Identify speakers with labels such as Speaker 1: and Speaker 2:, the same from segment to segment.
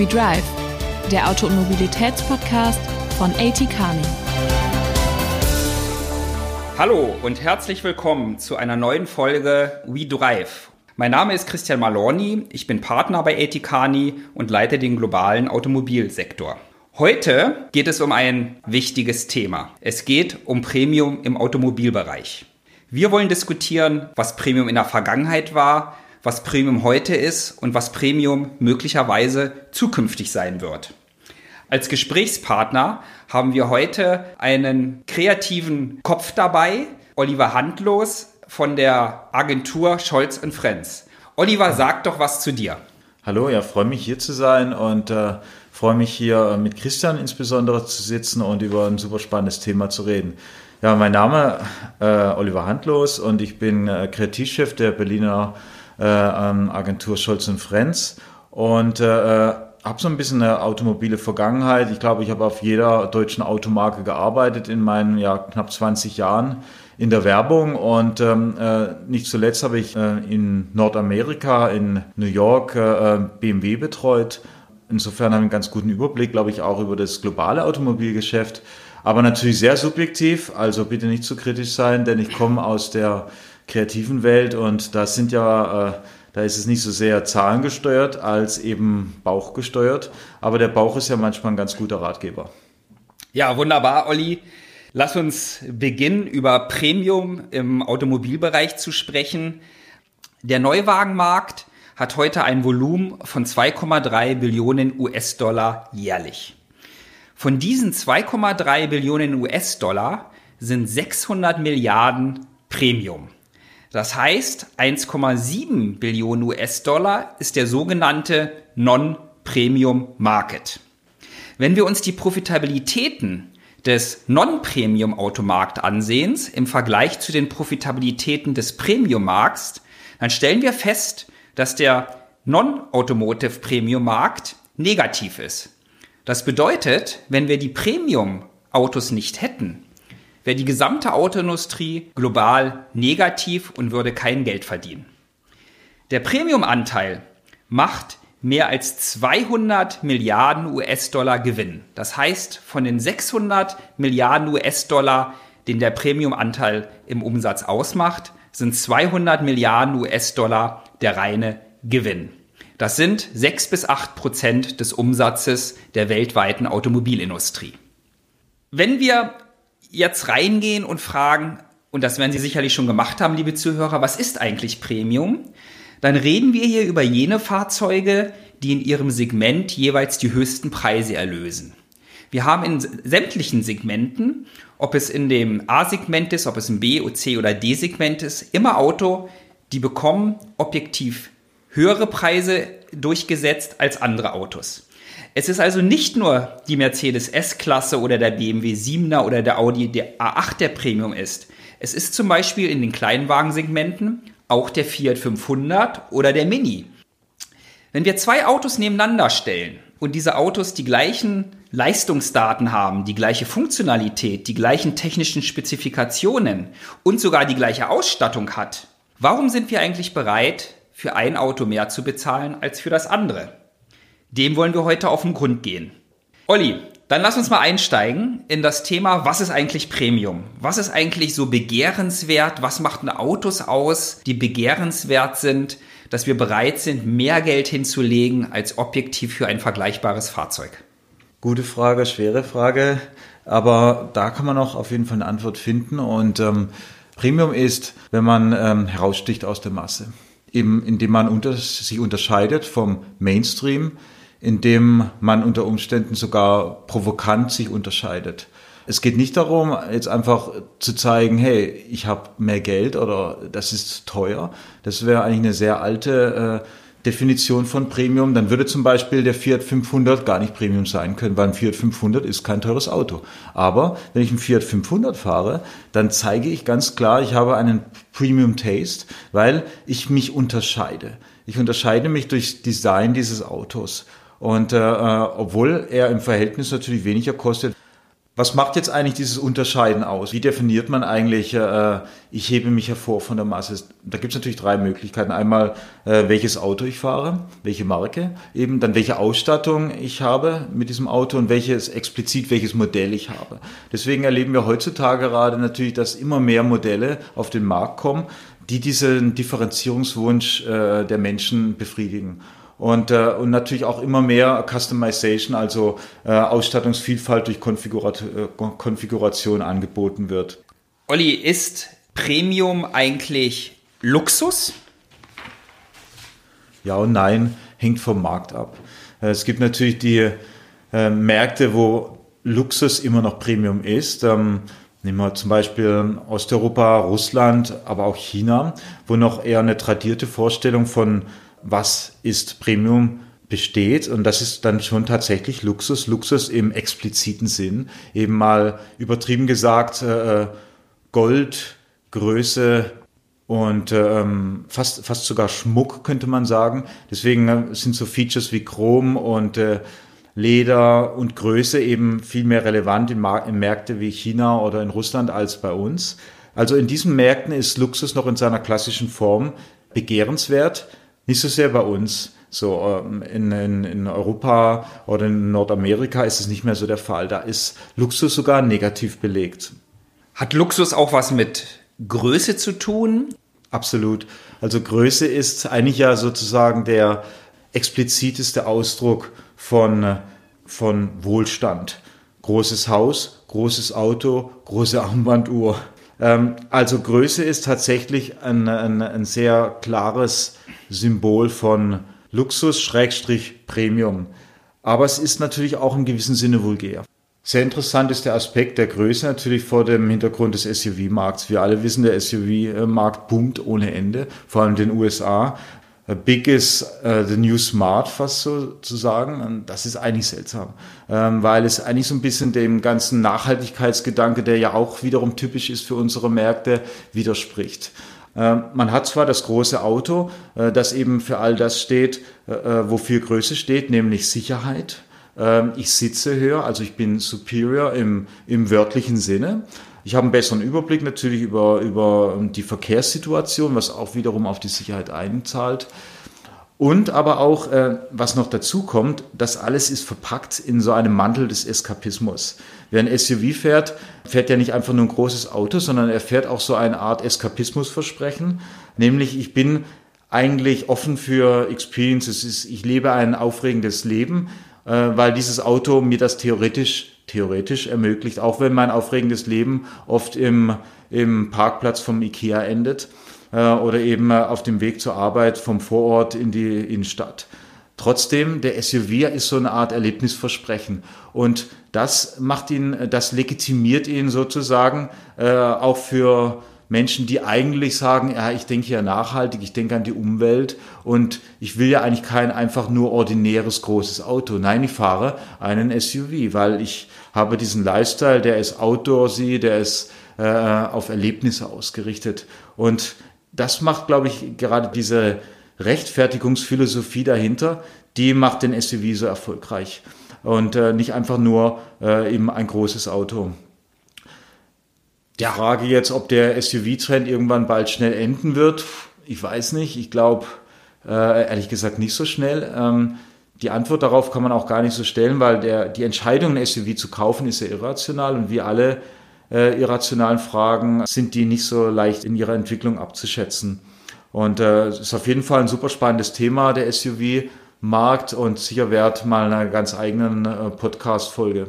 Speaker 1: We Drive, der Auto- und Mobilitätspodcast von AT Kearney.
Speaker 2: Hallo und herzlich willkommen zu einer neuen Folge We Drive. Mein Name ist Christian Malorni, ich bin Partner bei AT Kearney und leite den globalen Automobilsektor. Heute geht es um ein wichtiges Thema. Es geht um Premium im Automobilbereich. Wir wollen diskutieren, was Premium in der Vergangenheit war, was Premium heute ist und was Premium möglicherweise zukünftig sein wird. Als Gesprächspartner haben wir heute einen kreativen Kopf dabei, Oliver Handlos von der Agentur Scholz Friends. Oliver, sag doch was zu dir.
Speaker 3: Hallo, ja, freue mich hier zu sein und äh, freue mich hier mit Christian insbesondere zu sitzen und über ein super spannendes Thema zu reden. Ja, mein Name äh, Oliver Handlos und ich bin äh, Kreativchef der Berliner äh, Agentur Scholz und Frenz und äh, habe so ein bisschen eine automobile Vergangenheit. Ich glaube, ich habe auf jeder deutschen Automarke gearbeitet in meinen ja, knapp 20 Jahren in der Werbung und ähm, äh, nicht zuletzt habe ich äh, in Nordamerika, in New York äh, BMW betreut. Insofern habe ich einen ganz guten Überblick, glaube ich, auch über das globale Automobilgeschäft. Aber natürlich sehr subjektiv, also bitte nicht zu kritisch sein, denn ich komme aus der kreativen Welt und da sind ja, äh, da ist es nicht so sehr zahlengesteuert als eben bauchgesteuert. Aber der Bauch ist ja manchmal ein ganz guter Ratgeber.
Speaker 2: Ja, wunderbar, Olli. Lass uns beginnen, über Premium im Automobilbereich zu sprechen. Der Neuwagenmarkt hat heute ein Volumen von 2,3 Billionen US-Dollar jährlich. Von diesen 2,3 Billionen US-Dollar sind 600 Milliarden Premium. Das heißt, 1,7 Billionen US-Dollar ist der sogenannte Non-Premium Market. Wenn wir uns die Profitabilitäten des Non-Premium-Automarkt ansehen im Vergleich zu den Profitabilitäten des Premium-Markts, dann stellen wir fest, dass der Non-Automotive Premium-Markt negativ ist. Das bedeutet, wenn wir die Premium-Autos nicht hätten, wäre die gesamte Autoindustrie global negativ und würde kein Geld verdienen. Der Premium-Anteil macht mehr als 200 Milliarden US-Dollar Gewinn. Das heißt, von den 600 Milliarden US-Dollar, den der Premium-Anteil im Umsatz ausmacht, sind 200 Milliarden US-Dollar der reine Gewinn. Das sind sechs bis acht Prozent des Umsatzes der weltweiten Automobilindustrie. Wenn wir jetzt reingehen und fragen, und das werden Sie sicherlich schon gemacht haben, liebe Zuhörer, was ist eigentlich Premium? Dann reden wir hier über jene Fahrzeuge, die in ihrem Segment jeweils die höchsten Preise erlösen. Wir haben in sämtlichen Segmenten, ob es in dem A-Segment ist, ob es im B, C oder D-Segment ist, immer Auto, die bekommen objektiv höhere Preise durchgesetzt als andere Autos. Es ist also nicht nur die Mercedes S-Klasse oder der BMW 7er oder der Audi der A8 der Premium ist. Es ist zum Beispiel in den Kleinwagensegmenten auch der Fiat 500 oder der Mini. Wenn wir zwei Autos nebeneinander stellen und diese Autos die gleichen Leistungsdaten haben, die gleiche Funktionalität, die gleichen technischen Spezifikationen und sogar die gleiche Ausstattung hat, warum sind wir eigentlich bereit, für ein Auto mehr zu bezahlen als für das andere. Dem wollen wir heute auf den Grund gehen. Olli, dann lass uns mal einsteigen in das Thema, was ist eigentlich Premium? Was ist eigentlich so begehrenswert? Was macht Autos aus, die begehrenswert sind, dass wir bereit sind, mehr Geld hinzulegen als objektiv für ein vergleichbares Fahrzeug?
Speaker 3: Gute Frage, schwere Frage, aber da kann man auch auf jeden Fall eine Antwort finden und ähm, Premium ist, wenn man ähm, heraussticht aus der Masse eben indem man unter, sich unterscheidet vom Mainstream, indem man unter Umständen sogar provokant sich unterscheidet. Es geht nicht darum, jetzt einfach zu zeigen, hey, ich habe mehr Geld oder das ist teuer. Das wäre eigentlich eine sehr alte äh, Definition von Premium, dann würde zum Beispiel der Fiat 500 gar nicht Premium sein können, weil ein Fiat 500 ist kein teures Auto. Aber wenn ich einen Fiat 500 fahre, dann zeige ich ganz klar, ich habe einen Premium Taste, weil ich mich unterscheide. Ich unterscheide mich durch Design dieses Autos. Und äh, obwohl er im Verhältnis natürlich weniger kostet, Was macht jetzt eigentlich dieses Unterscheiden aus? Wie definiert man eigentlich, äh, ich hebe mich hervor von der Masse? Da gibt es natürlich drei Möglichkeiten. Einmal, äh, welches Auto ich fahre, welche Marke, eben dann welche Ausstattung ich habe mit diesem Auto und welches explizit welches Modell ich habe. Deswegen erleben wir heutzutage gerade natürlich, dass immer mehr Modelle auf den Markt kommen, die diesen Differenzierungswunsch äh, der Menschen befriedigen und, äh, und natürlich auch immer mehr Customization, also äh, Ausstattungsvielfalt durch Konfigurat äh, Konfiguration angeboten wird.
Speaker 2: Olli, ist Premium eigentlich Luxus?
Speaker 3: Ja und nein, hängt vom Markt ab. Äh, es gibt natürlich die äh, Märkte, wo Luxus immer noch Premium ist. Ähm, Nehmen wir zum Beispiel Osteuropa, Russland, aber auch China, wo noch eher eine tradierte Vorstellung von was ist Premium besteht. Und das ist dann schon tatsächlich Luxus. Luxus im expliziten Sinn. Eben mal übertrieben gesagt, äh, Gold, Größe und ähm, fast, fast sogar Schmuck, könnte man sagen. Deswegen äh, sind so Features wie Chrom und äh, Leder und Größe eben viel mehr relevant in, Mar in Märkte wie China oder in Russland als bei uns. Also in diesen Märkten ist Luxus noch in seiner klassischen Form begehrenswert. Nicht so sehr bei uns. So ähm, in, in, in Europa oder in Nordamerika ist es nicht mehr so der Fall. Da ist Luxus sogar negativ belegt.
Speaker 2: Hat Luxus auch was mit Größe zu tun?
Speaker 3: Absolut. Also Größe ist eigentlich ja sozusagen der expliziteste Ausdruck von, von Wohlstand. Großes Haus, großes Auto, große Armbanduhr. Ähm, also Größe ist tatsächlich ein, ein, ein sehr klares Symbol von Luxus Schrägstrich Premium. Aber es ist natürlich auch im gewissen Sinne vulgär. Sehr interessant ist der Aspekt der Größe natürlich vor dem Hintergrund des SUV-Markts. Wir alle wissen, der SUV-Markt boomt ohne Ende, vor allem in den USA. Big is uh, the new smart, fast so zu sagen. Und das ist eigentlich seltsam, ähm, weil es eigentlich so ein bisschen dem ganzen Nachhaltigkeitsgedanke, der ja auch wiederum typisch ist für unsere Märkte, widerspricht. Ähm, man hat zwar das große Auto, äh, das eben für all das steht, äh, äh, wofür Größe steht, nämlich Sicherheit. Ähm, ich sitze höher, also ich bin superior im, im wörtlichen Sinne. Ich habe einen besseren Überblick natürlich über, über die Verkehrssituation, was auch wiederum auf die Sicherheit einzahlt. Und aber auch, äh, was noch dazu kommt, das alles ist verpackt in so einem Mantel des Eskapismus. Wer ein SUV fährt, fährt ja nicht einfach nur ein großes Auto, sondern er fährt auch so eine Art Eskapismusversprechen. Nämlich, ich bin eigentlich offen für Experiences. Ich lebe ein aufregendes Leben, äh, weil dieses Auto mir das theoretisch, theoretisch ermöglicht, auch wenn mein aufregendes Leben oft im, im Parkplatz vom Ikea endet äh, oder eben äh, auf dem Weg zur Arbeit vom Vorort in die Innenstadt. Trotzdem, der SUV ist so eine Art Erlebnisversprechen. Und das macht ihn, das legitimiert ihn sozusagen äh, auch für Menschen, die eigentlich sagen, ja, ich denke ja nachhaltig, ich denke an die Umwelt und ich will ja eigentlich kein einfach nur ordinäres großes Auto. Nein, ich fahre einen SUV, weil ich habe diesen Lifestyle, der ist outdoorsy, der ist äh, auf Erlebnisse ausgerichtet. Und das macht, glaube ich, gerade diese Rechtfertigungsphilosophie dahinter, die macht den SUV so erfolgreich und äh, nicht einfach nur äh, eben ein großes Auto. Die ja. Frage jetzt, ob der SUV-Trend irgendwann bald schnell enden wird, ich weiß nicht. Ich glaube, äh, ehrlich gesagt, nicht so schnell. Ähm, die Antwort darauf kann man auch gar nicht so stellen, weil der, die Entscheidung, ein SUV zu kaufen, ist ja irrational und wie alle äh, irrationalen Fragen sind die nicht so leicht in ihrer Entwicklung abzuschätzen. Und äh, es ist auf jeden Fall ein super spannendes Thema, der SUV-Markt und sicher wert mal einer ganz eigenen äh, Podcast-Folge.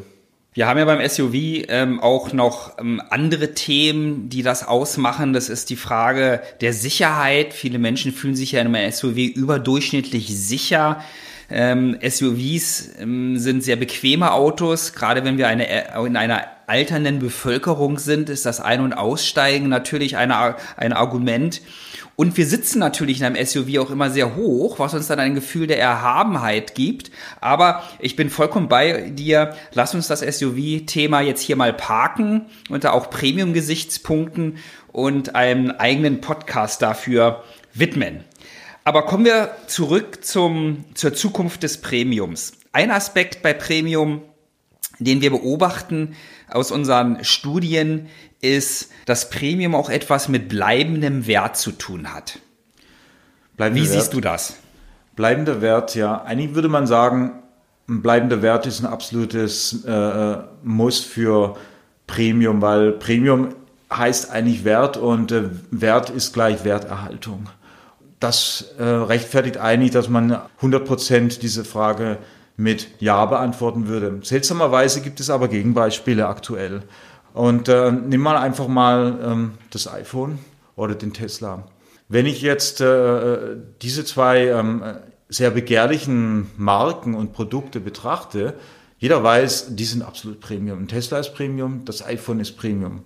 Speaker 2: Wir haben ja beim SUV ähm, auch noch ähm, andere Themen, die das ausmachen. Das ist die Frage der Sicherheit. Viele Menschen fühlen sich ja in einem SUV überdurchschnittlich sicher. Ähm, SUVs ähm, sind sehr bequeme Autos. Gerade wenn wir eine, äh, in einer alternden Bevölkerung sind, ist das Ein- und Aussteigen natürlich eine, ein Argument. Und wir sitzen natürlich in einem SUV auch immer sehr hoch, was uns dann ein Gefühl der Erhabenheit gibt. Aber ich bin vollkommen bei dir. Lass uns das SUV-Thema jetzt hier mal parken unter auch Premium-Gesichtspunkten und einen eigenen Podcast dafür widmen. Aber kommen wir zurück zum, zur Zukunft des Premiums. Ein Aspekt bei Premium den wir beobachten aus unseren Studien, ist, dass Premium auch etwas mit bleibendem Wert zu tun hat.
Speaker 3: Bleibender
Speaker 2: Wie
Speaker 3: Wert.
Speaker 2: siehst du das?
Speaker 3: Bleibender Wert, ja. Eigentlich würde man sagen, ein bleibender Wert ist ein absolutes äh, Muss für Premium, weil Premium heißt eigentlich Wert und äh, Wert ist gleich Werterhaltung. Das äh, rechtfertigt eigentlich, dass man 100% diese Frage mit Ja beantworten würde. Seltsamerweise gibt es aber Gegenbeispiele aktuell. Und äh, nimm mal einfach mal ähm, das iPhone oder den Tesla. Wenn ich jetzt äh, diese zwei ähm, sehr begehrlichen Marken und Produkte betrachte, jeder weiß, die sind absolut Premium. Tesla ist Premium, das iPhone ist Premium.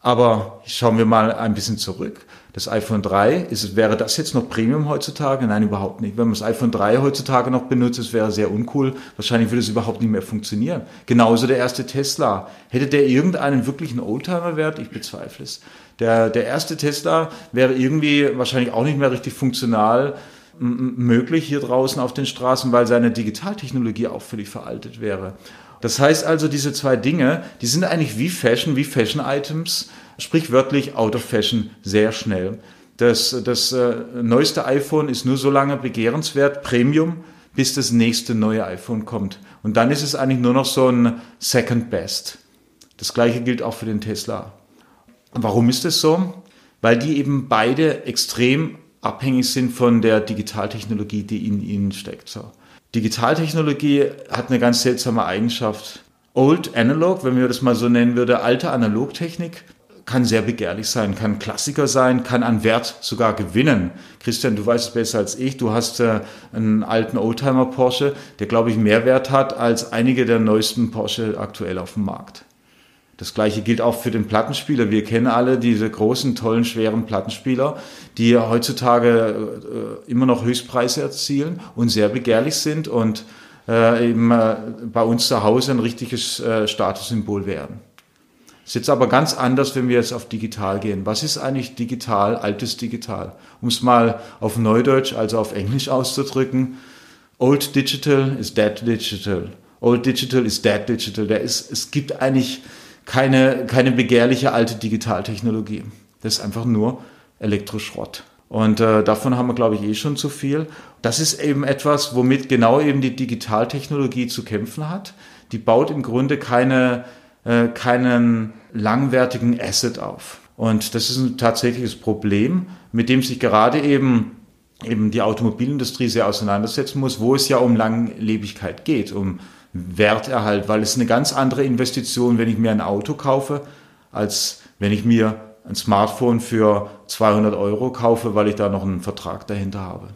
Speaker 3: Aber schauen wir mal ein bisschen zurück. Das iPhone 3, ist, wäre das jetzt noch Premium heutzutage? Nein, überhaupt nicht. Wenn man das iPhone 3 heutzutage noch benutzt, das wäre sehr uncool. Wahrscheinlich würde es überhaupt nicht mehr funktionieren. Genauso der erste Tesla. Hätte der irgendeinen wirklichen Oldtimer-Wert? Ich bezweifle es. Der, der erste Tesla wäre irgendwie wahrscheinlich auch nicht mehr richtig funktional möglich hier draußen auf den Straßen, weil seine Digitaltechnologie auch völlig veraltet wäre. Das heißt also, diese zwei Dinge, die sind eigentlich wie Fashion, wie Fashion-Items, sprichwörtlich out of fashion sehr schnell. Das, das äh, neueste iPhone ist nur so lange begehrenswert, Premium, bis das nächste neue iPhone kommt. Und dann ist es eigentlich nur noch so ein Second Best. Das gleiche gilt auch für den Tesla. Warum ist das so? Weil die eben beide extrem abhängig sind von der Digitaltechnologie, die in ihnen steckt. So. Digitaltechnologie hat eine ganz seltsame Eigenschaft. Old Analog, wenn wir das mal so nennen würde, alte Analogtechnik, kann sehr begehrlich sein, kann Klassiker sein, kann an Wert sogar gewinnen. Christian, du weißt es besser als ich. Du hast äh, einen alten Oldtimer Porsche, der, glaube ich, mehr Wert hat als einige der neuesten Porsche aktuell auf dem Markt. Das gleiche gilt auch für den Plattenspieler. Wir kennen alle diese großen, tollen, schweren Plattenspieler, die heutzutage äh, immer noch Höchstpreise erzielen und sehr begehrlich sind und äh, eben äh, bei uns zu Hause ein richtiges äh, Statussymbol werden. Ist jetzt aber ganz anders, wenn wir jetzt auf digital gehen. Was ist eigentlich digital, altes Digital? Um es mal auf Neudeutsch, also auf Englisch auszudrücken. Old Digital is dead digital. Old Digital is dead digital. Der ist, es gibt eigentlich keine, keine begehrliche alte Digitaltechnologie. Das ist einfach nur Elektroschrott. Und äh, davon haben wir, glaube ich, eh schon zu viel. Das ist eben etwas, womit genau eben die Digitaltechnologie zu kämpfen hat. Die baut im Grunde keine, äh, keinen langwertigen Asset auf. Und das ist ein tatsächliches Problem, mit dem sich gerade eben eben die Automobilindustrie sehr auseinandersetzen muss, wo es ja um Langlebigkeit geht, um Werterhalt, weil es eine ganz andere Investition, wenn ich mir ein Auto kaufe, als wenn ich mir ein Smartphone für 200 Euro kaufe, weil ich da noch einen Vertrag dahinter habe.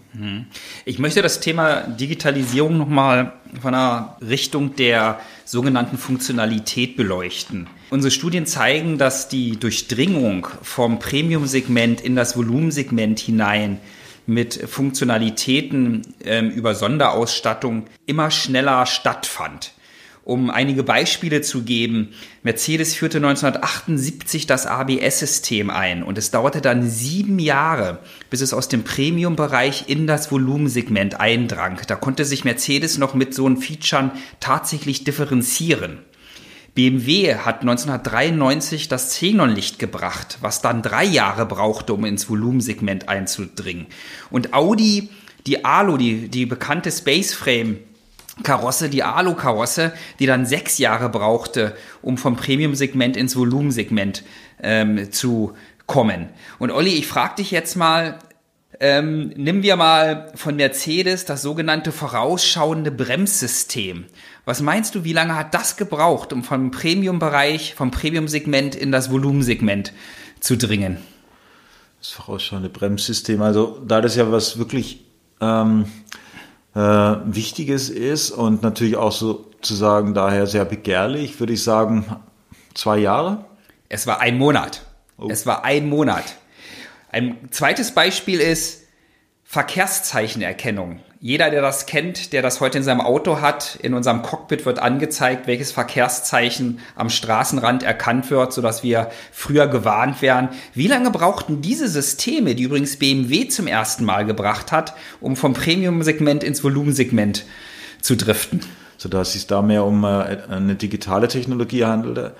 Speaker 2: Ich möchte das Thema Digitalisierung nochmal von einer Richtung der sogenannten Funktionalität beleuchten. Unsere Studien zeigen, dass die Durchdringung vom Premium-Segment in das Volumensegment hinein mit Funktionalitäten ähm, über Sonderausstattung immer schneller stattfand. Um einige Beispiele zu geben, Mercedes führte 1978 das ABS-System ein und es dauerte dann sieben Jahre, bis es aus dem Premium-Bereich in das Volumensegment eindrang. Da konnte sich Mercedes noch mit so einem Featuren tatsächlich differenzieren. BMW hat 1993 das Xenonlicht gebracht, was dann drei Jahre brauchte, um ins Volumensegment einzudringen. Und Audi, die Alu, die, die bekannte Spaceframe, Karosse, die Alu-Karosse, die dann sechs Jahre brauchte, um vom Premium-Segment ins Volumensegment ähm, zu kommen. Und Olli, ich frage dich jetzt mal, ähm, nehmen wir mal von Mercedes das sogenannte vorausschauende Bremssystem. Was meinst du, wie lange hat das gebraucht, um vom Premium-Bereich, vom Premium-Segment in das Volumensegment zu dringen?
Speaker 3: Das vorausschauende Bremssystem, also da das ja was wirklich ähm, äh, Wichtiges ist und natürlich auch sozusagen daher sehr begehrlich, würde ich sagen, zwei Jahre.
Speaker 2: Es war ein Monat. Oh. Es war ein Monat. Ein zweites Beispiel ist Verkehrszeichenerkennung. Jeder, der das kennt, der das heute in seinem Auto hat, in unserem Cockpit wird angezeigt, welches Verkehrszeichen am Straßenrand erkannt wird, sodass wir früher gewarnt werden. Wie lange brauchten diese Systeme, die übrigens BMW zum ersten Mal gebracht hat, um vom Premium-Segment ins Volumensegment zu driften?
Speaker 3: sodass es da mehr um äh, eine digitale Technologie handelte.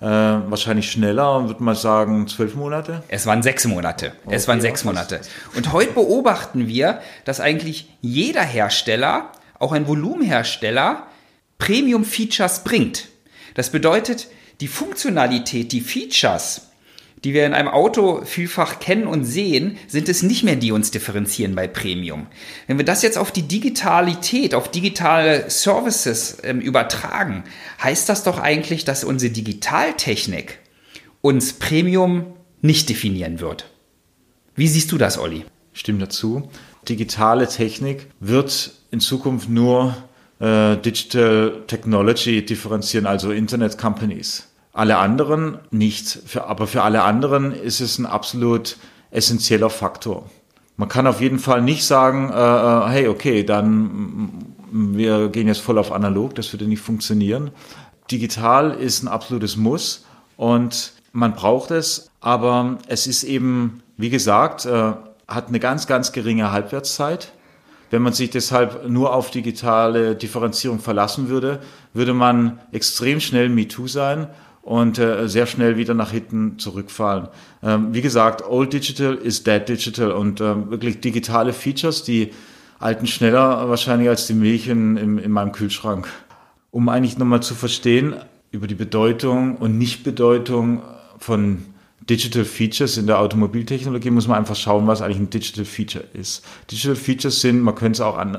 Speaker 3: Äh, wahrscheinlich schneller, würde man sagen, zwölf Monate?
Speaker 2: Es waren sechs Monate. Okay, es waren sechs Monate. Und heute beobachten wir, dass eigentlich jeder Hersteller, auch ein Volumenhersteller, Premium-Features bringt. Das bedeutet, die Funktionalität, die Features, die wir in einem Auto vielfach kennen und sehen, sind es nicht mehr, die uns differenzieren bei Premium. Wenn wir das jetzt auf die Digitalität, auf digitale Services ähm, übertragen, heißt das doch eigentlich, dass unsere Digitaltechnik uns Premium nicht definieren wird. Wie siehst du das, Olli?
Speaker 3: Stimmt dazu. Digitale Technik wird in Zukunft nur äh, Digital Technology differenzieren, also Internet Companies. Alle anderen nicht. Für, aber für alle anderen ist es ein absolut essentieller Faktor. Man kann auf jeden Fall nicht sagen, äh, äh hey, okay, dann wir gehen jetzt voll auf analog, das würde nicht funktionieren. Digital ist ein absolutes Muss und man braucht es, aber es ist eben, wie gesagt, äh, hat eine ganz, ganz geringe Halbwertszeit. Wenn man sich deshalb nur auf digitale Differenzierung verlassen würde, würde man extrem schnell MeToo sein und äh, sehr schnell wieder nach hinten zurückfallen. Ähm, wie gesagt, Old Digital ist Dead Digital und ähm, wirklich digitale Features, die alten schneller wahrscheinlich als die Milch in, in, in meinem Kühlschrank. Um eigentlich nochmal zu verstehen über die Bedeutung und Nichtbedeutung von Digital Features in der Automobiltechnologie, muss man einfach schauen, was eigentlich ein Digital Feature ist. Digital Features sind, man könnte es auch an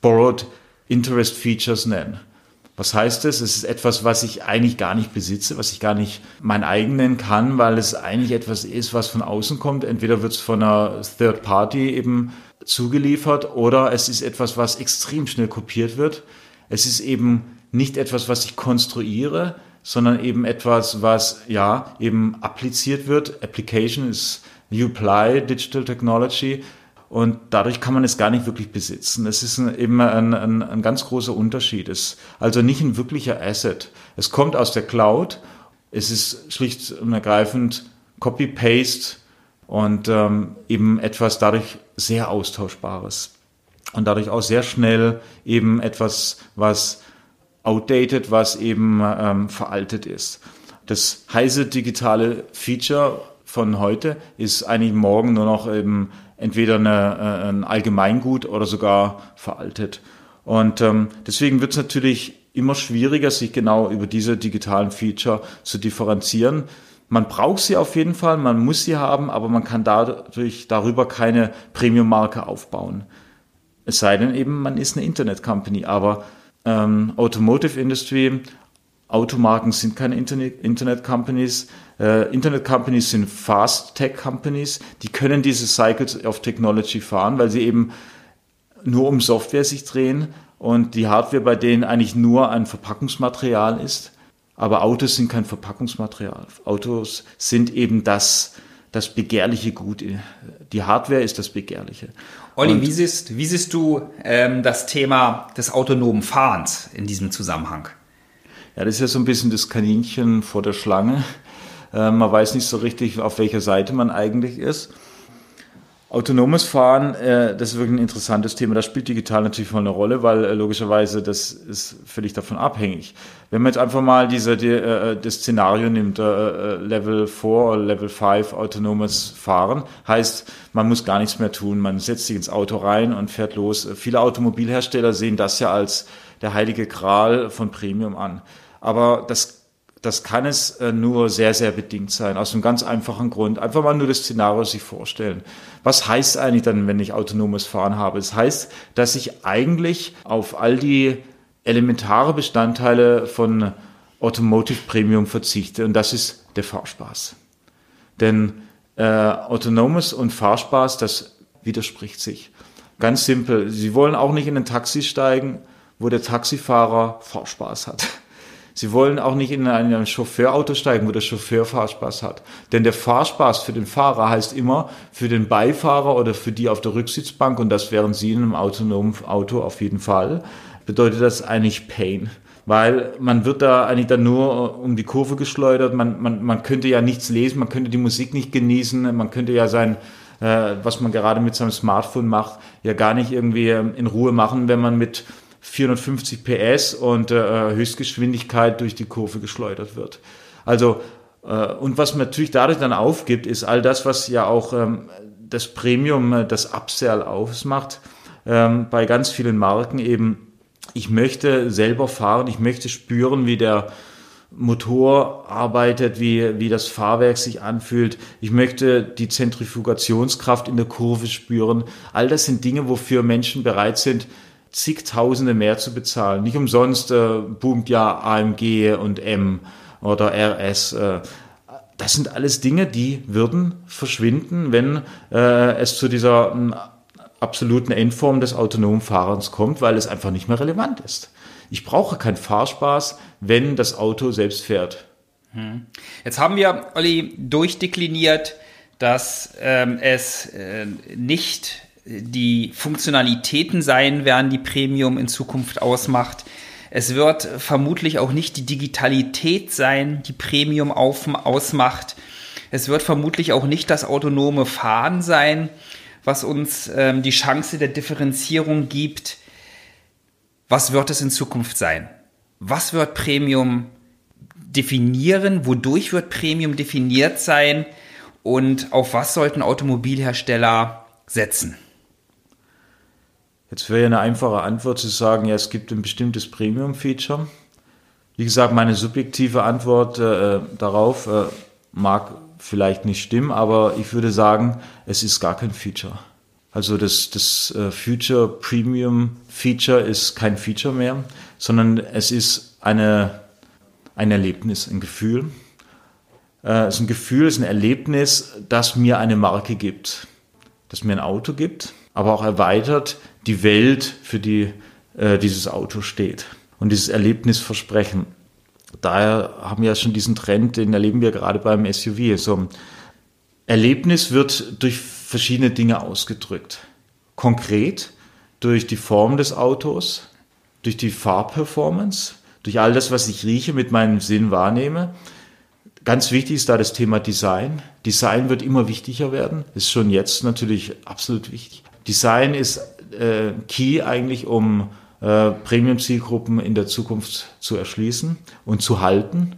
Speaker 3: Borrowed Interest Features nennen. Was heißt das? Es ist etwas, was ich eigentlich gar nicht besitze, was ich gar nicht mein eigen nennen kann, weil es eigentlich etwas ist, was von außen kommt. Entweder wird es von einer Third Party eben zugeliefert oder es ist etwas, was extrem schnell kopiert wird. Es ist eben nicht etwas, was ich konstruiere, sondern eben etwas, was ja eben appliziert wird. Application ist You apply Digital Technology und dadurch kann man es gar nicht wirklich besitzen. Es ist ein, eben ein, ein, ein ganz großer Unterschied. Es ist also nicht ein wirklicher Asset. Es kommt aus der Cloud. Es ist schlicht und ergreifend Copy-Paste und ähm, eben etwas dadurch sehr austauschbares. Und dadurch auch sehr schnell eben etwas, was outdated, was eben ähm, veraltet ist. Das heiße digitale Feature von heute ist eigentlich morgen nur noch eben entweder eine, äh, ein Allgemeingut oder sogar veraltet. Und ähm, deswegen wird es natürlich immer schwieriger, sich genau über diese digitalen Feature zu differenzieren. Man braucht sie auf jeden Fall, man muss sie haben, aber man kann dadurch darüber keine Premium-Marke aufbauen. Es sei denn eben, man ist eine Internet-Company. Aber ähm, Automotive Industry, Automarken sind keine Internet-Companies. Äh, Internet-Companies sind Fast-Tech-Companies. Die können diese Cycles of Technology fahren, weil sie eben nur um Software sich drehen und die Hardware bei denen eigentlich nur ein Verpackungsmaterial ist. Aber Autos sind kein Verpackungsmaterial. Autos sind eben das, das begehrliche Gut. Die Hardware ist das Begehrliche.
Speaker 2: Olli, wie siehst, wie siehst du ähm, das Thema des autonomen Fahrens in diesem Zusammenhang?
Speaker 3: Ja, das ist ja so ein bisschen das Kaninchen vor der Schlange. Äh, man weiß nicht so richtig, auf welcher Seite man eigentlich ist. Autonomes Fahren, äh, das ist wirklich ein interessantes Thema. Da spielt digital natürlich mal eine Rolle, weil äh, logischerweise das ist völlig davon abhängig. Wenn man jetzt einfach mal diese, die, äh, das Szenario nimmt, äh, äh Level 4 oder Level 5 autonomes Fahren, heißt, man muss gar nichts mehr tun. Man setzt sich ins Auto rein und fährt los. Viele Automobilhersteller sehen das ja als der heilige Gral von Premium an. Aber das das kann es äh, nur sehr, sehr bedingt sein, aus einem ganz einfachen Grund. Einfach mal nur das Szenario sich vorstellen. Was heißt eigentlich dann, wenn ich autonomes Fahren habe? Es das heißt, dass ich eigentlich auf all die elementare Bestandteile von Automotive Premium verzichte und das ist der Fahrspaß. Denn äh, autonomes und Fahrspaß, das widerspricht sich. Ganz simpel. Sie wollen auch nicht in ein Taxi steigen, wo der Taxifahrer Fahrspaß hat. Sie wollen auch nicht in ein Chauffeurauto steigen, wo der Chauffeur Fahrspaß hat. Denn der Fahrspaß für den Fahrer heißt immer für den Beifahrer oder für die auf der Rücksitzbank, und das wären Sie in einem autonomen Auto auf jeden Fall, bedeutet das eigentlich Pain. Weil man wird da eigentlich dann nur um die Kurve geschleudert, man, man, man könnte ja nichts lesen, man könnte die Musik nicht genießen, man könnte ja sein, äh, was man gerade mit seinem Smartphone macht, ja gar nicht irgendwie in Ruhe machen, wenn man mit 450 PS und äh, Höchstgeschwindigkeit durch die Kurve geschleudert wird. Also, äh, und was natürlich dadurch dann aufgibt, ist all das, was ja auch ähm, das Premium, äh, das Upsell ausmacht, ähm, bei ganz vielen Marken eben, ich möchte selber fahren, ich möchte spüren, wie der Motor arbeitet, wie, wie das Fahrwerk sich anfühlt. Ich möchte die Zentrifugationskraft in der Kurve spüren. All das sind Dinge, wofür Menschen bereit sind, zigtausende mehr zu bezahlen. Nicht umsonst äh, boomt ja AMG und M oder RS. Äh, das sind alles Dinge, die würden verschwinden, wenn äh, es zu dieser äh, absoluten Endform des autonomen Fahrens kommt, weil es einfach nicht mehr relevant ist. Ich brauche keinen Fahrspaß, wenn das Auto selbst fährt.
Speaker 2: Hm. Jetzt haben wir, Olli, durchdekliniert, dass ähm, es äh, nicht die Funktionalitäten sein werden, die Premium in Zukunft ausmacht. Es wird vermutlich auch nicht die Digitalität sein, die Premium auf, ausmacht. Es wird vermutlich auch nicht das autonome Fahren sein, was uns ähm, die Chance der Differenzierung gibt was wird es in Zukunft sein? Was wird Premium definieren? Wodurch wird Premium definiert sein? Und auf was sollten Automobilhersteller setzen?
Speaker 3: Jetzt wäre eine einfache Antwort zu sagen, ja, es gibt ein bestimmtes Premium-Feature. Wie gesagt, meine subjektive Antwort äh, darauf äh, mag vielleicht nicht stimmen, aber ich würde sagen, es ist gar kein Feature. Also das, das äh, Future Premium Feature ist kein Feature mehr, sondern es ist eine, ein Erlebnis, ein Gefühl. Äh, es ist ein Gefühl, es ist ein Erlebnis, das mir eine Marke gibt, das mir ein Auto gibt, aber auch erweitert die Welt, für die äh, dieses Auto steht. Und dieses Erlebnisversprechen. Daher haben wir ja schon diesen Trend, den erleben wir gerade beim SUV. So, Erlebnis wird durch verschiedene Dinge ausgedrückt. Konkret durch die Form des Autos, durch die Farbperformance, durch all das, was ich rieche, mit meinem Sinn wahrnehme. Ganz wichtig ist da das Thema Design. Design wird immer wichtiger werden, ist schon jetzt natürlich absolut wichtig. Design ist äh, key eigentlich, um äh, Premium-Zielgruppen in der Zukunft zu erschließen und zu halten.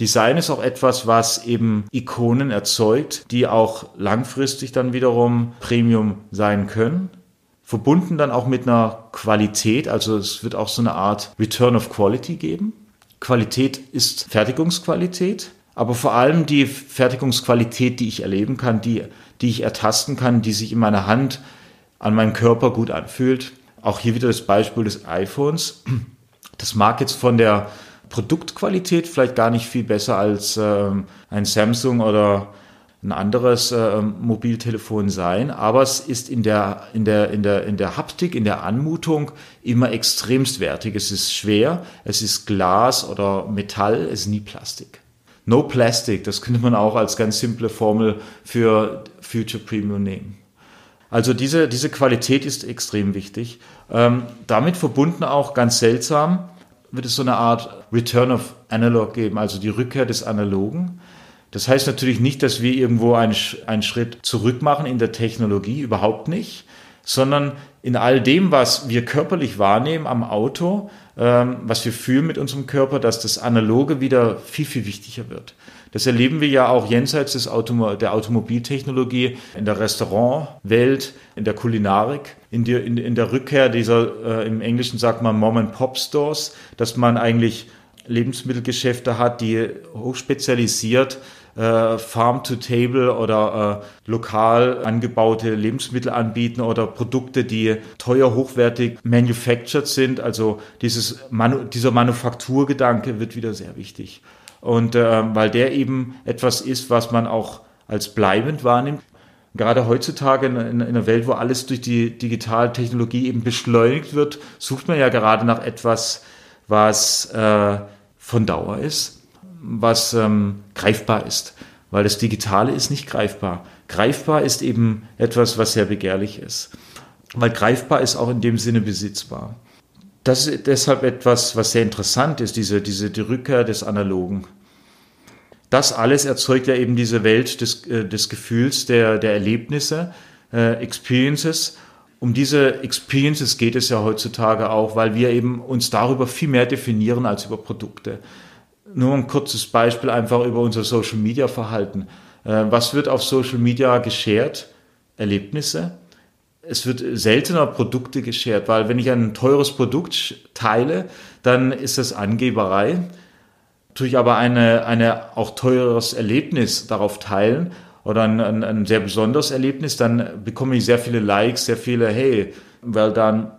Speaker 3: Design ist auch etwas, was eben Ikonen erzeugt, die auch langfristig dann wiederum Premium sein können. Verbunden dann auch mit einer Qualität, also es wird auch so eine Art Return of Quality geben. Qualität ist Fertigungsqualität, aber vor allem die Fertigungsqualität, die ich erleben kann, die, die ich ertasten kann, die sich in meiner Hand an meinem Körper gut anfühlt. Auch hier wieder das Beispiel des iPhones. Das mag jetzt von der Produktqualität vielleicht gar nicht viel besser als ähm, ein Samsung oder ein anderes äh, Mobiltelefon sein, aber es ist in der, in, der, in, der, in der Haptik, in der Anmutung immer extremst wertig. Es ist schwer, es ist Glas oder Metall, es ist nie Plastik. No Plastic, das könnte man auch als ganz simple Formel für Future Premium nehmen. Also diese, diese Qualität ist extrem wichtig. Ähm, damit verbunden auch ganz seltsam wird es so eine Art Return of Analog geben, also die Rückkehr des Analogen. Das heißt natürlich nicht, dass wir irgendwo einen, einen Schritt zurück machen in der Technologie, überhaupt nicht, sondern in all dem, was wir körperlich wahrnehmen am Auto, ähm, was wir fühlen mit unserem Körper, dass das Analoge wieder viel, viel wichtiger wird. Das erleben wir ja auch jenseits des Autom der Automobiltechnologie in der Restaurantwelt, in der Kulinarik, in, die, in, in der Rückkehr dieser, äh, im Englischen sagt man Mom-and-Pop-Stores, dass man eigentlich Lebensmittelgeschäfte hat, die hochspezialisiert äh, Farm to Table oder äh, lokal angebaute Lebensmittel anbieten oder Produkte, die teuer hochwertig manufactured sind. Also dieses Manu dieser Manufakturgedanke wird wieder sehr wichtig. Und äh, weil der eben etwas ist, was man auch als bleibend wahrnimmt. Gerade heutzutage in, in, in einer Welt, wo alles durch die digitale Technologie eben beschleunigt wird, sucht man ja gerade nach etwas, was äh, von Dauer ist, was ähm, greifbar ist. Weil das Digitale ist nicht greifbar. Greifbar ist eben etwas, was sehr begehrlich ist. Weil greifbar ist auch in dem Sinne besitzbar. Das ist deshalb etwas, was sehr interessant ist, diese, diese die Rückkehr des Analogen. Das alles erzeugt ja eben diese Welt des, äh, des Gefühls, der, der Erlebnisse, äh, Experiences. um diese Experiences geht es ja heutzutage auch, weil wir eben uns darüber viel mehr definieren als über Produkte. Nur ein kurzes Beispiel einfach über unser Social Media Verhalten. Äh, was wird auf Social Media geshared? Erlebnisse. Es wird seltener Produkte geshared, weil wenn ich ein teures Produkt teile, dann ist das Angeberei. Tue ich aber eine, eine auch teures Erlebnis darauf teilen, oder ein, ein, ein sehr besonderes Erlebnis, dann bekomme ich sehr viele Likes, sehr viele, hey, well done.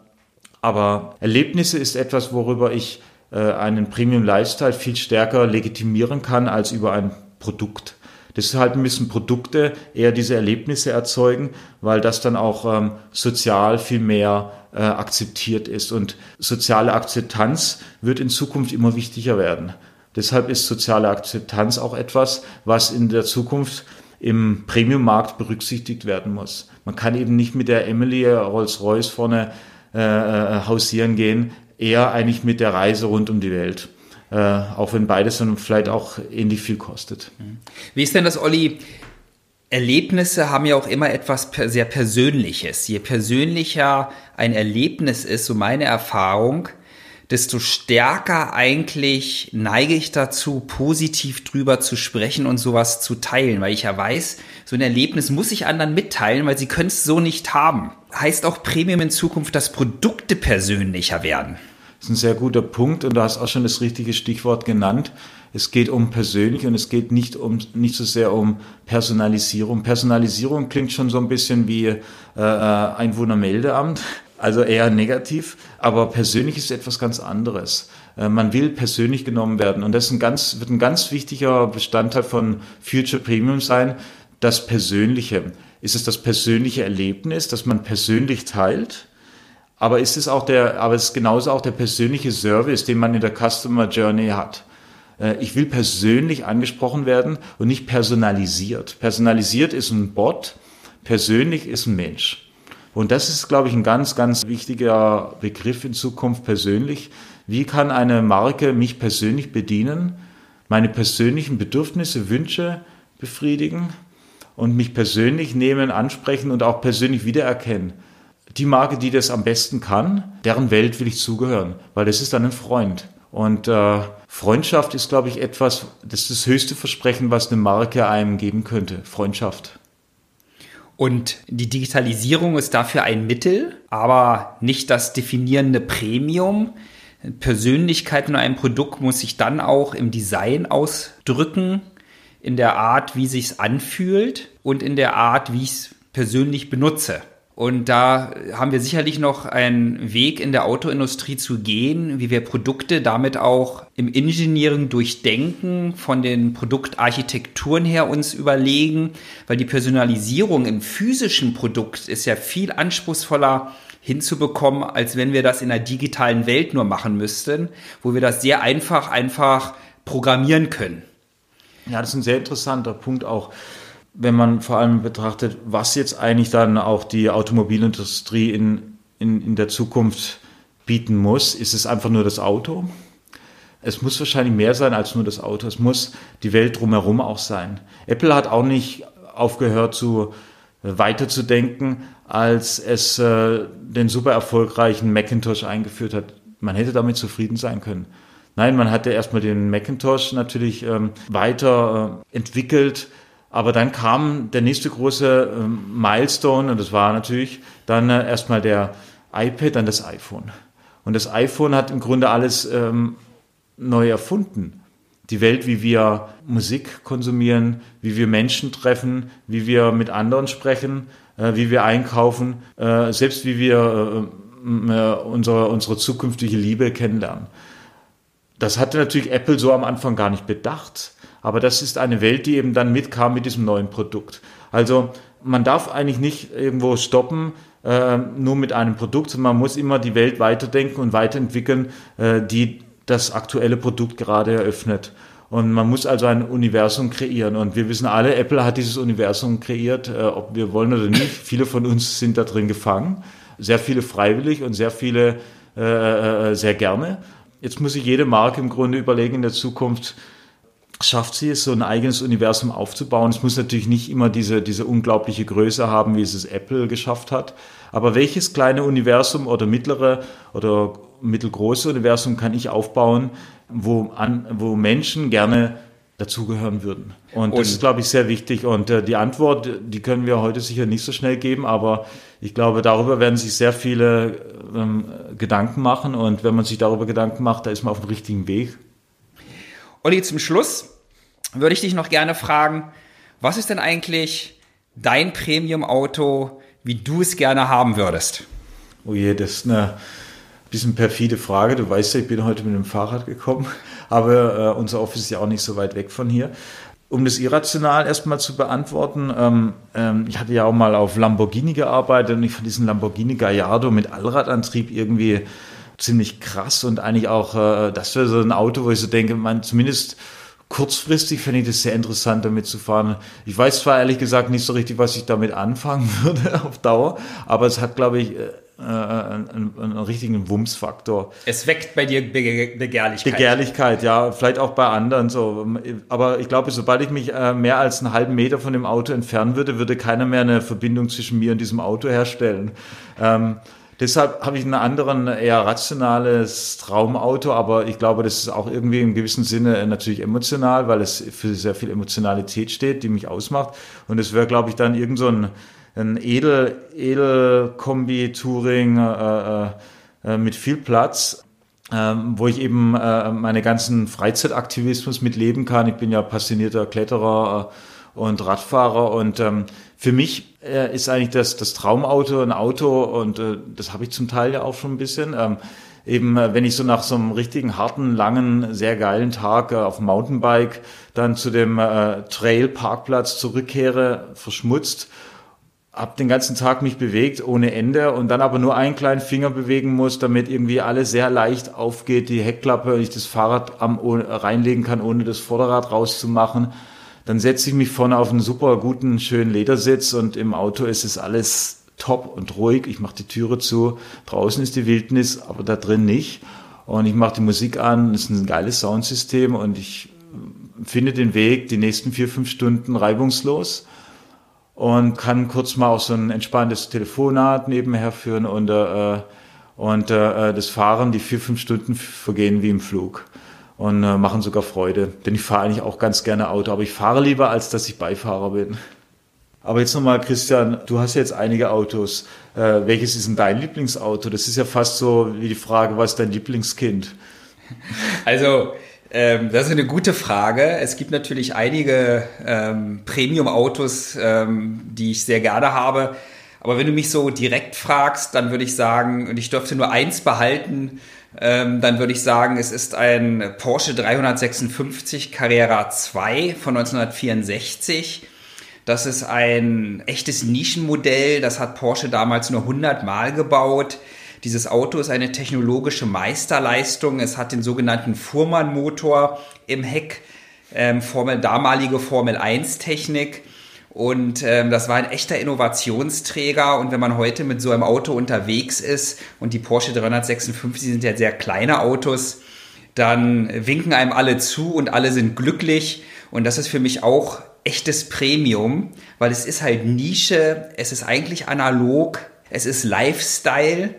Speaker 3: Aber Erlebnisse ist etwas, worüber ich äh, einen Premium Lifestyle viel stärker legitimieren kann als über ein Produkt. Deshalb müssen Produkte eher diese Erlebnisse erzeugen, weil das dann auch ähm, sozial viel mehr äh, akzeptiert ist. Und soziale Akzeptanz wird in Zukunft immer wichtiger werden. Deshalb ist soziale Akzeptanz auch etwas, was in der Zukunft im Premium-Markt berücksichtigt werden muss. Man kann eben nicht mit der Emily Rolls-Royce vorne äh, äh, hausieren gehen, eher eigentlich mit der Reise rund um die Welt. Äh, auch wenn beides dann vielleicht auch ähnlich viel kostet.
Speaker 2: Wie ist denn das, Olli? Erlebnisse haben ja auch immer etwas sehr Persönliches. Je persönlicher ein Erlebnis ist, so meine Erfahrung, desto stärker eigentlich neige ich dazu, positiv drüber zu sprechen und sowas zu teilen, weil ich ja weiß, so ein Erlebnis muss ich anderen mitteilen, weil sie können es so nicht haben. Heißt auch Premium in Zukunft, dass Produkte persönlicher werden?
Speaker 3: Ist ein sehr guter Punkt und du hast auch schon das richtige Stichwort genannt. Es geht um persönlich und es geht nicht um nicht so sehr um Personalisierung. Personalisierung klingt schon so ein bisschen wie äh, äh Einwohnermeldeamt also eher negativ, aber persönlich ist etwas ganz anderes. Äh, man will persönlich genommen werden und das ein ganz, wird ein ganz wichtiger Bestandteil von Future Premium sein, das Persönliche. Ist es das persönliche Erlebnis, das man persönlich teilt? Aber ist es auch der, aber es ist genauso auch der persönliche Service, den man in der Customer Journey hat. Äh, ich will persönlich angesprochen werden und nicht personalisiert. Personalisiert ist ein Bot, persönlich ist ein Mensch. Und das ist, glaube ich, ein ganz, ganz wichtiger Begriff in Zukunft persönlich. Wie kann eine Marke mich persönlich bedienen, meine persönlichen Bedürfnisse, Wünsche befriedigen und mich persönlich nehmen, ansprechen und auch persönlich wiedererkennen? Die Marke, die das am besten kann, deren Welt will ich zugehören, weil das ist dann ein Freund. Und äh, Freundschaft ist, glaube ich, etwas, das ist das höchste Versprechen, was eine Marke einem geben könnte. Freundschaft.
Speaker 2: Und die Digitalisierung ist dafür ein Mittel, aber nicht das definierende Premium. Persönlichkeit in einem Produkt muss sich dann auch im Design ausdrücken, in der Art, wie sich's anfühlt und in der Art, wie ich es persönlich benutze. Und da haben wir sicherlich noch einen Weg in der Autoindustrie zu gehen, wie wir Produkte damit auch im Engineering durchdenken, von den Produktarchitekturen her uns überlegen, weil die Personalisierung im physischen Produkt ist ja viel anspruchsvoller hinzubekommen, als wenn wir das in der digitalen Welt nur machen müssten, wo wir das sehr einfach, einfach programmieren können.
Speaker 3: Ja, das ist ein sehr interessanter Punkt auch wenn man vor allem betrachtet, was jetzt eigentlich dann auch die Automobilindustrie in, in, in der Zukunft bieten muss, ist es einfach nur das Auto. Es muss wahrscheinlich mehr sein als nur das Auto. Es muss die Welt drumherum auch sein. Apple hat auch nicht aufgehört zu weiterzudenken, als es äh, den super erfolgreichen Macintosh eingeführt hat. Man hätte damit zufrieden sein können. Nein, man hatte erstmal den Macintosh natürlich ähm, weiter äh, aber dann kam der nächste große ähm, Milestone und das war natürlich dann äh, erstmal der iPad, dann das iPhone. Und das iPhone hat im Grunde alles ähm, neu erfunden. Die Welt, wie wir Musik konsumieren, wie wir Menschen treffen, wie wir mit anderen sprechen, äh, wie wir einkaufen, äh, selbst wie wir äh, äh, unsere, unsere zukünftige Liebe kennenlernen. Das hatte natürlich Apple so am Anfang gar nicht bedacht. Aber das ist eine Welt, die eben dann mitkam mit diesem neuen Produkt. Also man darf eigentlich nicht irgendwo stoppen, äh, nur mit einem Produkt, sondern man muss immer die Welt weiterdenken und weiterentwickeln, äh, die das aktuelle Produkt gerade eröffnet. Und man muss also ein Universum kreieren. Und wir wissen alle, Apple hat dieses Universum kreiert, äh, ob wir wollen oder nicht. Viele von uns sind da drin gefangen. Sehr viele freiwillig und sehr viele äh, äh, sehr gerne. Jetzt muss sich jede Marke im Grunde überlegen in der Zukunft, schafft sie es, so ein eigenes Universum aufzubauen. Es muss natürlich nicht immer diese, diese unglaubliche Größe haben, wie es es Apple geschafft hat. Aber welches kleine Universum oder mittlere oder mittelgroße Universum kann ich aufbauen, wo, an, wo Menschen gerne dazugehören würden. Und, und das ist, glaube ich, sehr wichtig. Und äh, die Antwort, die können wir heute sicher nicht so schnell geben, aber ich glaube, darüber werden sich sehr viele ähm, Gedanken machen. Und wenn man sich darüber Gedanken macht, da ist man auf dem richtigen Weg.
Speaker 2: Olli, zum Schluss würde ich dich noch gerne fragen, was ist denn eigentlich dein Premium-Auto, wie du es gerne haben würdest?
Speaker 3: Oh je, das ist eine bisschen perfide Frage. Du weißt ja, ich bin heute mit dem Fahrrad gekommen, aber äh, unser Office ist ja auch nicht so weit weg von hier. Um das irrational erstmal zu beantworten, ähm, ähm, ich hatte ja auch mal auf Lamborghini gearbeitet und ich fand diesen Lamborghini Gallardo mit Allradantrieb irgendwie ziemlich krass und eigentlich auch, äh, das wäre so ein Auto, wo ich so denke, man zumindest kurzfristig fände ich das sehr interessant, damit zu fahren. Ich weiß zwar ehrlich gesagt nicht so richtig, was ich damit anfangen würde auf Dauer, aber es hat, glaube ich, äh, äh, einen, einen, richtigen Wumms-Faktor.
Speaker 2: Es weckt bei dir Be Begehrlichkeit.
Speaker 3: Begehrlichkeit, ja, vielleicht auch bei anderen so. Aber ich glaube, sobald ich mich äh, mehr als einen halben Meter von dem Auto entfernen würde, würde keiner mehr eine Verbindung zwischen mir und diesem Auto herstellen. Ähm, Deshalb habe ich einen anderen, eher rationales Traumauto, aber ich glaube, das ist auch irgendwie im gewissen Sinne natürlich emotional, weil es für sehr viel Emotionalität steht, die mich ausmacht. Und es wäre, glaube ich, dann irgend so ein, ein Edel, Edel-Kombi-Touring äh, äh, äh, mit viel Platz. Ähm, wo ich eben äh, meine ganzen Freizeitaktivismus mitleben kann. Ich bin ja passionierter Kletterer äh, und Radfahrer und ähm, für mich äh, ist eigentlich das, das Traumauto ein Auto und äh, das habe ich zum Teil ja auch schon ein bisschen. Ähm, eben, äh, wenn ich so nach so einem richtigen, harten, langen, sehr geilen Tag äh, auf dem Mountainbike dann zu dem äh, Trail-Parkplatz zurückkehre, verschmutzt, hab den ganzen Tag mich bewegt ohne Ende und dann aber nur einen kleinen Finger bewegen muss, damit irgendwie alles sehr leicht aufgeht, die Heckklappe und ich das Fahrrad am, reinlegen kann, ohne das Vorderrad rauszumachen dann setze ich mich vorne auf einen super guten, schönen Ledersitz und im Auto ist es alles top und ruhig. Ich mache die Türe zu. Draußen ist die Wildnis, aber da drin nicht. Und ich mache die Musik an. Es ist ein geiles Soundsystem und ich finde den Weg die nächsten vier, fünf Stunden reibungslos und kann kurz mal auch so ein entspanntes Telefonat nebenher führen und, äh, und äh, das Fahren, die vier, fünf Stunden vergehen wie im Flug und äh, machen sogar Freude. Denn ich fahre eigentlich auch ganz gerne Auto, aber ich fahre lieber, als dass ich Beifahrer bin. Aber jetzt nochmal, Christian, du hast jetzt einige Autos. Äh, welches ist denn dein Lieblingsauto? Das ist ja fast so wie die Frage, was ist dein Lieblingskind?
Speaker 2: Also, ähm, das ist eine gute Frage. Es gibt natürlich einige ähm, Premium-Autos, ähm, die ich sehr gerne habe. Aber wenn du mich so direkt fragst, dann würde ich sagen, und ich dürfte nur eins behalten, ähm, dann würde ich sagen, es ist ein Porsche 356 Carrera 2 von 1964. Das ist ein echtes Nischenmodell. Das hat Porsche damals nur 100 Mal gebaut. Dieses Auto ist eine technologische Meisterleistung. Es hat den sogenannten Fuhrmann-Motor im Heck, ähm, Formel, damalige Formel 1 Technik. Und ähm, das war ein echter Innovationsträger. Und wenn man heute mit so einem Auto unterwegs ist, und die Porsche 356 sind ja sehr kleine Autos, dann winken einem alle zu und alle sind glücklich. Und das ist für mich auch echtes Premium, weil es ist halt Nische, es ist eigentlich analog, es ist Lifestyle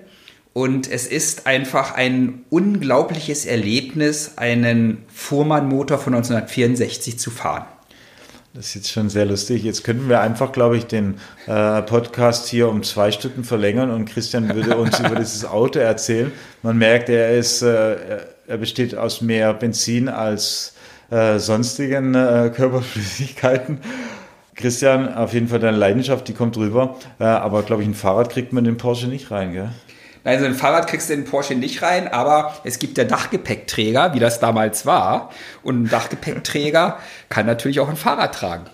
Speaker 2: und es ist einfach ein unglaubliches Erlebnis, einen Fuhrmann-Motor von 1964 zu fahren.
Speaker 3: Das ist jetzt schon sehr lustig. Jetzt könnten wir einfach, glaube ich, den äh, Podcast hier um zwei Stunden verlängern und Christian würde uns über dieses Auto erzählen. Man merkt, er ist, äh, er besteht aus mehr Benzin als äh, sonstigen äh, Körperflüssigkeiten. Christian, auf jeden Fall deine Leidenschaft, die kommt rüber. Äh, aber glaube ich, ein Fahrrad kriegt man den Porsche nicht rein, gell?
Speaker 2: Nein, so ein Fahrrad kriegst du in den Porsche nicht rein, aber es gibt der Dachgepäckträger, wie das damals war. Und ein Dachgepäckträger kann natürlich auch ein Fahrrad tragen.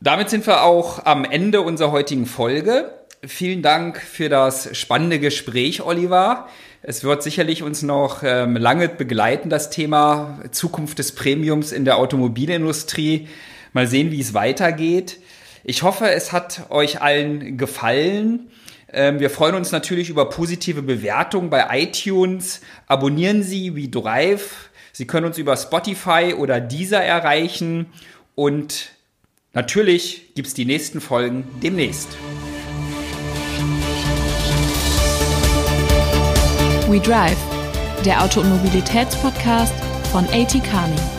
Speaker 2: Damit sind wir auch am Ende unserer heutigen Folge. Vielen Dank für das spannende Gespräch, Oliver. Es wird sicherlich uns noch ähm, lange begleiten, das Thema Zukunft des Premiums in der Automobilindustrie. Mal sehen, wie es weitergeht. Ich hoffe, es hat euch allen gefallen. Ähm, wir freuen uns natürlich über positive Bewertungen bei iTunes. Abonnieren Sie wie Drive, Sie können uns über Spotify oder Deezer erreichen und natürlich gibt es die nächsten Folgen demnächst.
Speaker 1: We Drive, der Auto- und Mobilitätspodcast von AT Kearney.